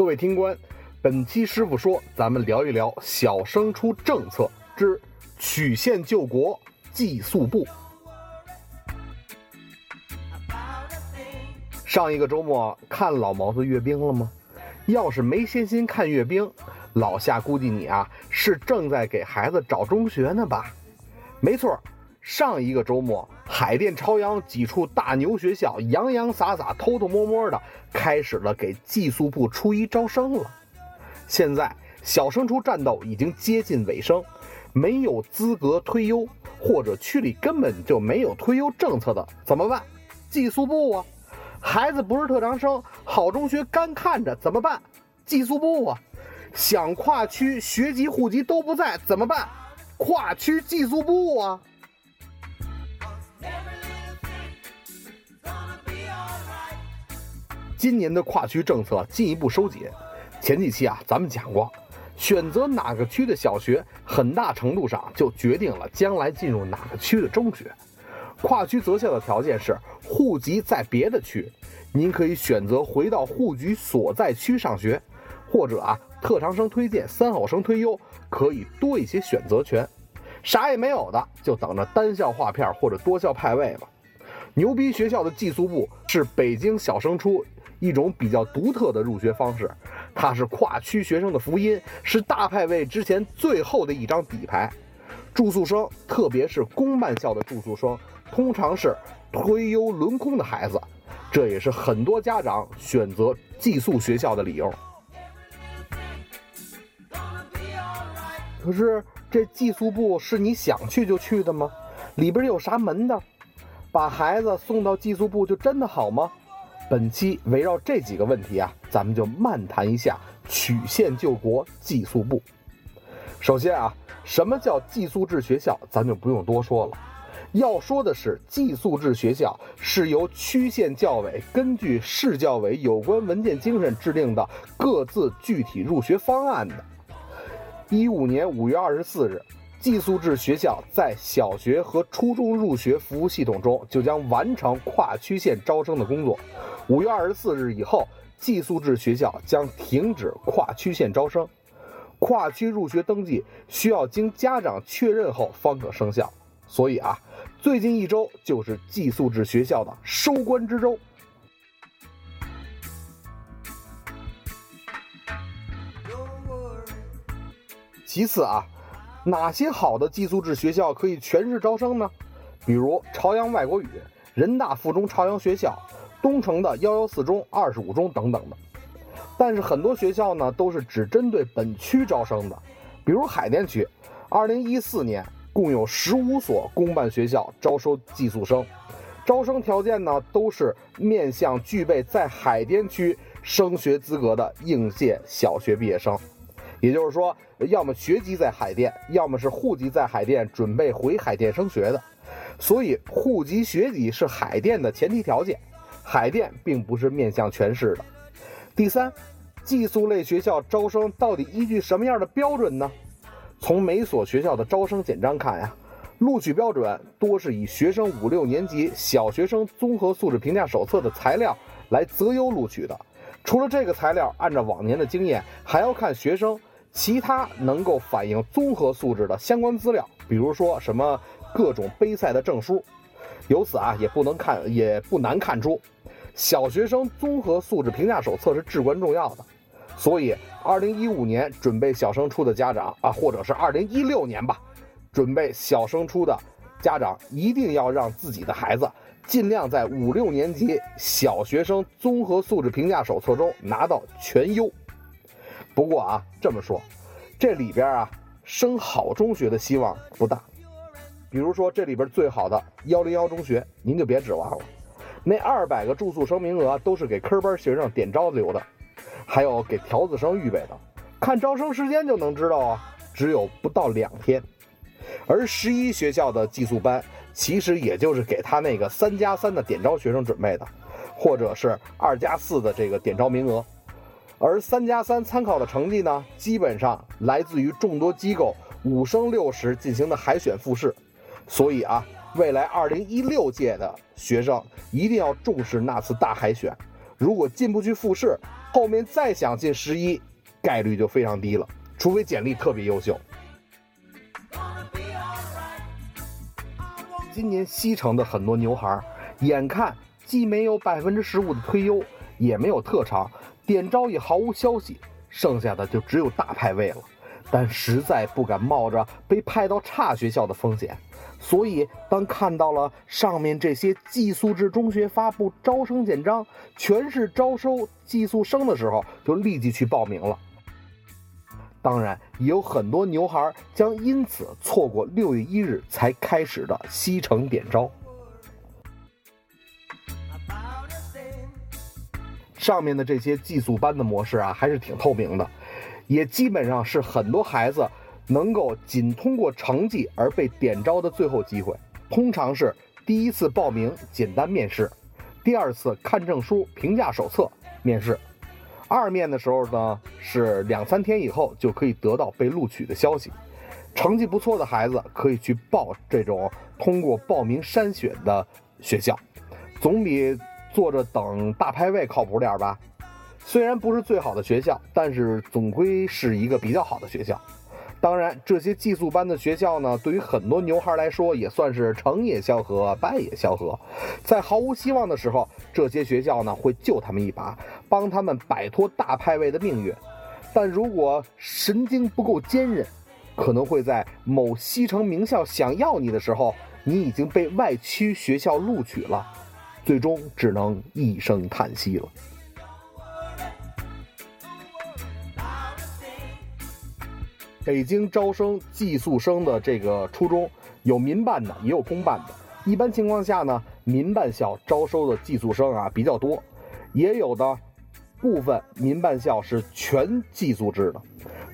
各位听官，本期师傅说，咱们聊一聊小升初政策之曲线救国寄宿部。上一个周末看老毛子阅兵了吗？要是没闲心看阅兵，老夏估计你啊是正在给孩子找中学呢吧？没错，上一个周末，海淀朝阳几处大牛学校洋洋洒洒、偷偷摸摸的开始了给寄宿部初一招生了。现在小升初战斗已经接近尾声，没有资格推优，或者区里根本就没有推优政策的，怎么办？寄宿部啊！孩子不是特长生，好中学干看着怎么办？寄宿部啊！想跨区学籍户籍都不在怎么办？跨区寄宿部啊！今年的跨区政策进一步收紧。前几期啊，咱们讲过，选择哪个区的小学，很大程度上就决定了将来进入哪个区的中学。跨区择校的条件是户籍在别的区，您可以选择回到户籍所在区上学，或者啊特长生推荐、三好生推优，可以多一些选择权。啥也没有的，就等着单校划片或者多校派位吧。牛逼学校的寄宿部是北京小升初一种比较独特的入学方式，它是跨区学生的福音，是大派位之前最后的一张底牌。住宿生，特别是公办校的住宿生。通常是推优轮空的孩子，这也是很多家长选择寄宿学校的理由。可是这寄宿部是你想去就去的吗？里边有啥门的？把孩子送到寄宿部就真的好吗？本期围绕这几个问题啊，咱们就漫谈一下曲线救国寄宿部。首先啊，什么叫寄宿制学校？咱就不用多说了。要说的是，寄宿制学校是由区县教委根据市教委有关文件精神制定的各自具体入学方案的。一五年五月二十四日，寄宿制学校在小学和初中入学服务系统中就将完成跨区县招生的工作。五月二十四日以后，寄宿制学校将停止跨区县招生，跨区入学登记需要经家长确认后方可生效。所以啊。最近一周就是寄宿制学校的收官之周。其次啊，哪些好的寄宿制学校可以全市招生呢？比如朝阳外国语、人大附中朝阳学校、东城的幺幺四中、二十五中等等的。但是很多学校呢都是只针对本区招生的，比如海淀区，二零一四年。共有十五所公办学校招收寄宿生，招生条件呢都是面向具备在海淀区升学资格的应届小学毕业生，也就是说，要么学籍在海淀，要么是户籍在海淀，准备回海淀升学的。所以，户籍学籍是海淀的前提条件，海淀并不是面向全市的。第三，寄宿类学校招生到底依据什么样的标准呢？从每所学校的招生简章看呀，录取标准多是以学生五六年级小学生综合素质评价手册的材料来择优录取的。除了这个材料，按照往年的经验，还要看学生其他能够反映综合素质的相关资料，比如说什么各种杯赛的证书。由此啊，也不能看，也不难看出，小学生综合素质评价手册是至关重要的。所以，二零一五年准备小升初的家长啊，或者是二零一六年吧，准备小升初的家长，一定要让自己的孩子尽量在五六年级小学生综合素质评价手册中拿到全优。不过啊，这么说，这里边啊，升好中学的希望不大。比如说这里边最好的幺零幺中学，您就别指望了，那二百个住宿生名额都是给科班学生点招子留的。还有给条子生预备的，看招生时间就能知道啊，只有不到两天。而十一学校的寄宿班，其实也就是给他那个三加三的点招学生准备的，或者是二加四的这个点招名额。而三加三参考的成绩呢，基本上来自于众多机构五升六十进行的海选复试。所以啊，未来二零一六届的学生一定要重视那次大海选。如果进不去复试，后面再想进十一，概率就非常低了，除非简历特别优秀。今年西城的很多牛孩，眼看既没有百分之十五的推优，也没有特长，点招也毫无消息，剩下的就只有大派位了。但实在不敢冒着被派到差学校的风险，所以当看到了上面这些寄宿制中学发布招生简章，全是招收寄宿生的时候，就立即去报名了。当然，也有很多牛孩将因此错过六月一日才开始的西城点招。上面的这些寄宿班的模式啊，还是挺透明的，也基本上是很多孩子能够仅通过成绩而被点招的最后机会。通常是第一次报名简单面试，第二次看证书、评价手册面试。二面的时候呢，是两三天以后就可以得到被录取的消息。成绩不错的孩子可以去报这种通过报名筛选的学校，总比坐着等大排位靠谱点吧。虽然不是最好的学校，但是总归是一个比较好的学校。当然，这些寄宿班的学校呢，对于很多牛孩来说也算是成也萧何，败也萧何。在毫无希望的时候，这些学校呢会救他们一把，帮他们摆脱大派位的命运。但如果神经不够坚韧，可能会在某西城名校想要你的时候，你已经被外区学校录取了，最终只能一声叹息了。北京招生寄宿生的这个初中有民办的，也有公办的。一般情况下呢，民办校招收的寄宿生啊比较多，也有的部分民办校是全寄宿制的。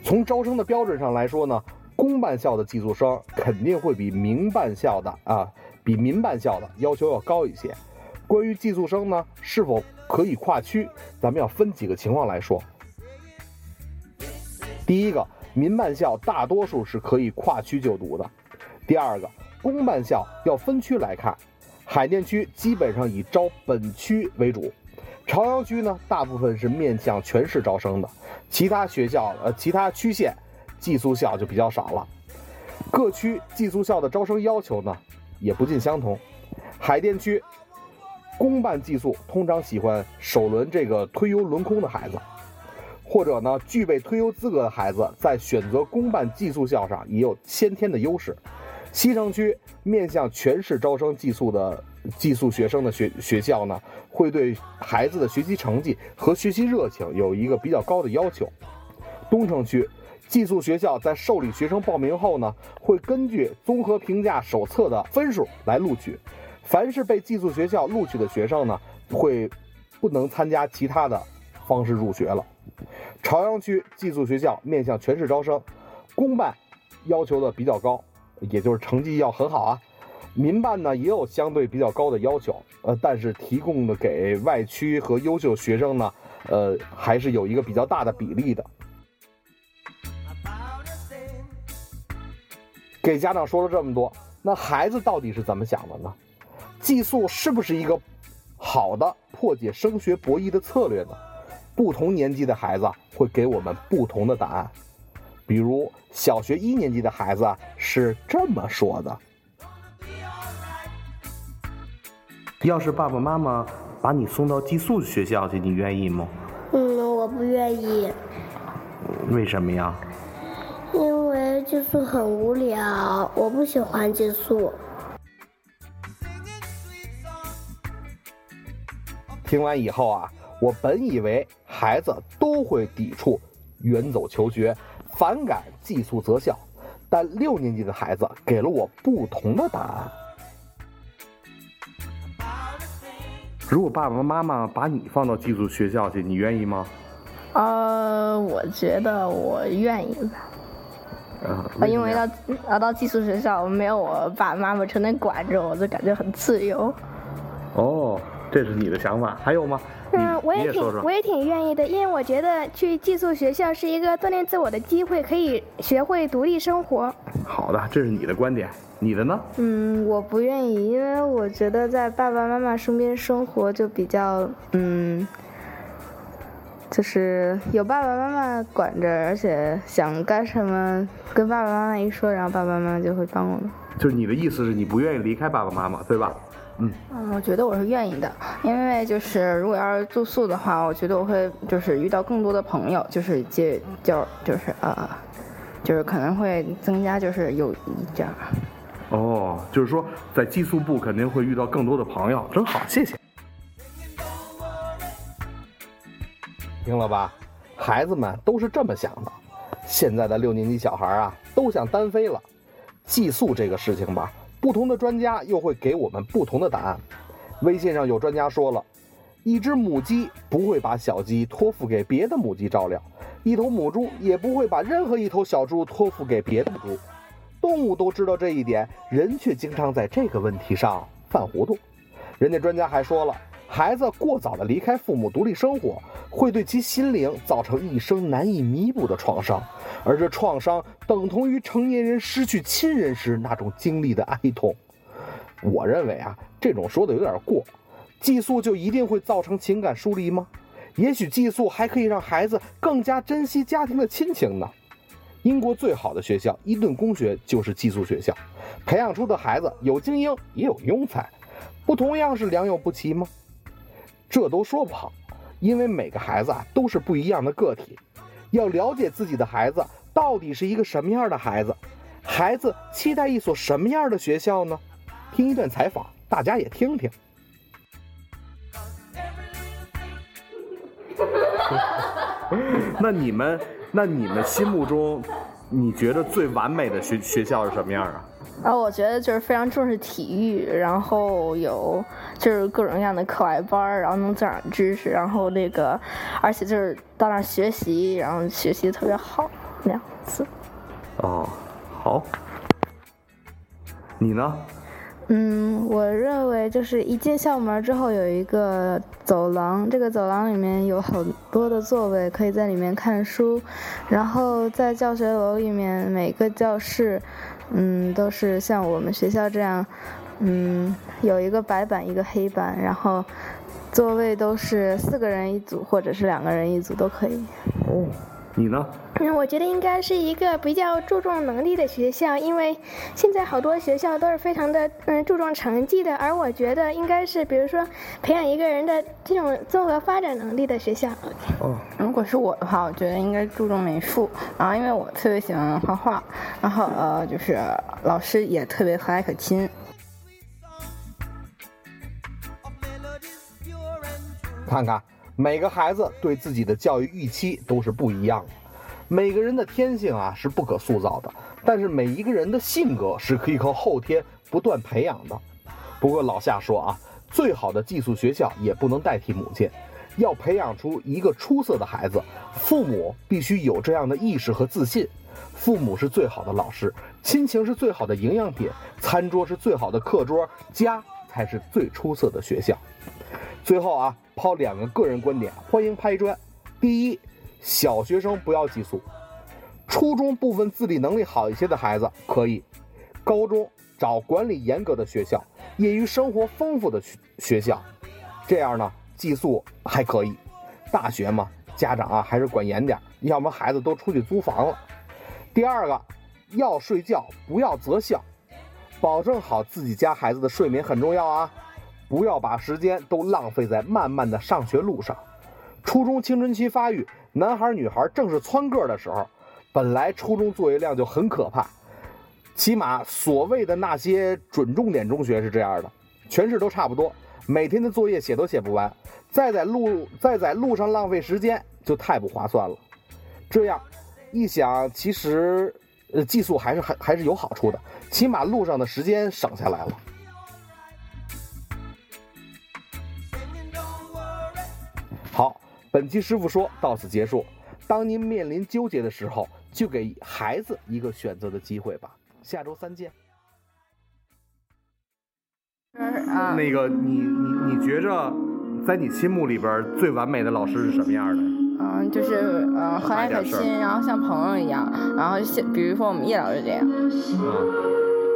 从招生的标准上来说呢，公办校的寄宿生肯定会比民办校的啊，比民办校的要求要高一些。关于寄宿生呢，是否可以跨区，咱们要分几个情况来说。第一个。民办校大多数是可以跨区就读的。第二个，公办校要分区来看，海淀区基本上以招本区为主，朝阳区呢大部分是面向全市招生的，其他学校呃其他区县寄宿校就比较少了。各区寄宿校的招生要求呢也不尽相同。海淀区公办寄宿通常喜欢首轮这个推优轮空的孩子。或者呢，具备推优资格的孩子在选择公办寄宿校上也有先天的优势。西城区面向全市招生寄宿的寄宿学生的学学校呢，会对孩子的学习成绩和学习热情有一个比较高的要求。东城区寄宿学校在受理学生报名后呢，会根据综合评价手册的分数来录取。凡是被寄宿学校录取的学生呢，会不能参加其他的方式入学了。朝阳区寄宿学校面向全市招生，公办要求的比较高，也就是成绩要很好啊。民办呢也有相对比较高的要求，呃，但是提供的给外区和优秀学生呢，呃，还是有一个比较大的比例的。给家长说了这么多，那孩子到底是怎么想的呢？寄宿是不是一个好的破解升学博弈的策略呢？不同年级的孩子会给我们不同的答案，比如小学一年级的孩子是这么说的：“要是爸爸妈妈把你送到寄宿学校去，你愿意吗？”“嗯，我不愿意。”“为什么呀？”“因为寄宿很无聊，我不喜欢寄宿。”听完以后啊。我本以为孩子都会抵触远走求学，反感寄宿择校，但六年级的孩子给了我不同的答案。如果爸爸妈妈把你放到寄宿学校去，你愿意吗？呃，我觉得我愿意吧。啊，因为到啊到寄宿学校没有我爸爸妈妈成天管着我，就感觉很自由。哦，这是你的想法，还有吗？嗯，我也挺我也挺愿意的，因为我觉得去寄宿学校是一个锻炼自我的机会，可以学会独立生活。好的，这是你的观点，你的呢？嗯，我不愿意，因为我觉得在爸爸妈妈身边生活就比较嗯，就是有爸爸妈妈管着，而且想干什么跟爸爸妈妈一说，然后爸爸妈妈就会帮我们。就是你的意思是你不愿意离开爸爸妈妈，对吧？嗯嗯，我觉得我是愿意的，因为就是如果要是住宿的话，我觉得我会就是遇到更多的朋友，就是结交，就是呃，就是可能会增加就是友谊这样。哦，就是说在寄宿部肯定会遇到更多的朋友，真好，谢谢。听了吧，孩子们都是这么想的。现在的六年级小孩啊，都想单飞了。寄宿这个事情吧。不同的专家又会给我们不同的答案。微信上有专家说了，一只母鸡不会把小鸡托付给别的母鸡照料，一头母猪也不会把任何一头小猪托付给别的猪。动物都知道这一点，人却经常在这个问题上犯糊涂。人家专家还说了，孩子过早的离开父母独立生活，会对其心灵造成一生难以弥补的创伤。而这创伤等同于成年人失去亲人时那种经历的哀痛。我认为啊，这种说的有点过。寄宿就一定会造成情感疏离吗？也许寄宿还可以让孩子更加珍惜家庭的亲情呢。英国最好的学校伊顿公学就是寄宿学校，培养出的孩子有精英也有庸才，不同样是良莠不齐吗？这都说不好，因为每个孩子啊都是不一样的个体。要了解自己的孩子到底是一个什么样的孩子，孩子期待一所什么样的学校呢？听一段采访，大家也听听。那你们，那你们心目中，你觉得最完美的学学校是什么样啊？啊，我觉得就是非常重视体育，然后有就是各种各样的课外班然后能增长知识，然后那个，而且就是到那学习，然后学习特别好那样子。哦，好。你呢？嗯，我认为就是一进校门之后有一个走廊，这个走廊里面有很多的座位，可以在里面看书，然后在教学楼里面每个教室。嗯，都是像我们学校这样，嗯，有一个白板，一个黑板，然后座位都是四个人一组，或者是两个人一组都可以。哦。你呢？嗯，我觉得应该是一个比较注重能力的学校，因为现在好多学校都是非常的嗯注重成绩的，而我觉得应该是比如说培养一个人的这种综合发展能力的学校。哦，如果是我的话，我觉得应该注重美术，然后因为我特别喜欢画画，然后呃就是老师也特别和蔼可亲。看看。每个孩子对自己的教育预期都是不一样的，每个人的天性啊是不可塑造的，但是每一个人的性格是可以靠后天不断培养的。不过老夏说啊，最好的寄宿学校也不能代替母亲，要培养出一个出色的孩子，父母必须有这样的意识和自信。父母是最好的老师，亲情是最好的营养品，餐桌是最好的课桌，家才是最出色的学校。最后啊。抛两个个人观点，欢迎拍砖。第一，小学生不要寄宿，初中部分自理能力好一些的孩子可以，高中找管理严格的学校，业余生活丰富的学学校，这样呢寄宿还可以。大学嘛，家长啊还是管严点，要么孩子都出去租房了。第二个，要睡觉不要择校，保证好自己家孩子的睡眠很重要啊。不要把时间都浪费在漫漫的上学路上。初中青春期发育，男孩女孩正是蹿个的时候，本来初中作业量就很可怕，起码所谓的那些准重点中学是这样的，全市都差不多，每天的作业写都写不完，再在路再在路上浪费时间就太不划算了。这样一想，其实呃寄宿还是还还是有好处的，起码路上的时间省下来了。本期师傅说到此结束。当您面临纠结的时候，就给孩子一个选择的机会吧。下周三见。那个，你你你觉着，在你心目里边最完美的老师是什么样的？嗯，就是嗯和蔼可亲，然后像朋友一样，然后像比如说我们叶老师这样。嗯。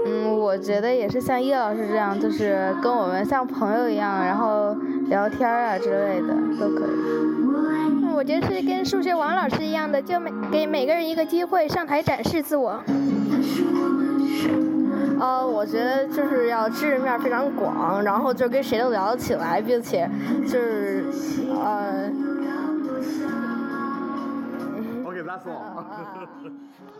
嗯，我觉得也是像叶老师这样，就是跟我们像朋友一样，然后聊天啊之类的都可以。嗯我觉得是跟数学王老师一样的，就每给每个人一个机会上台展示自我。呃，我觉得就是要知识面非常广，然后就跟谁都聊得起来，并且就是呃。OK，that's all。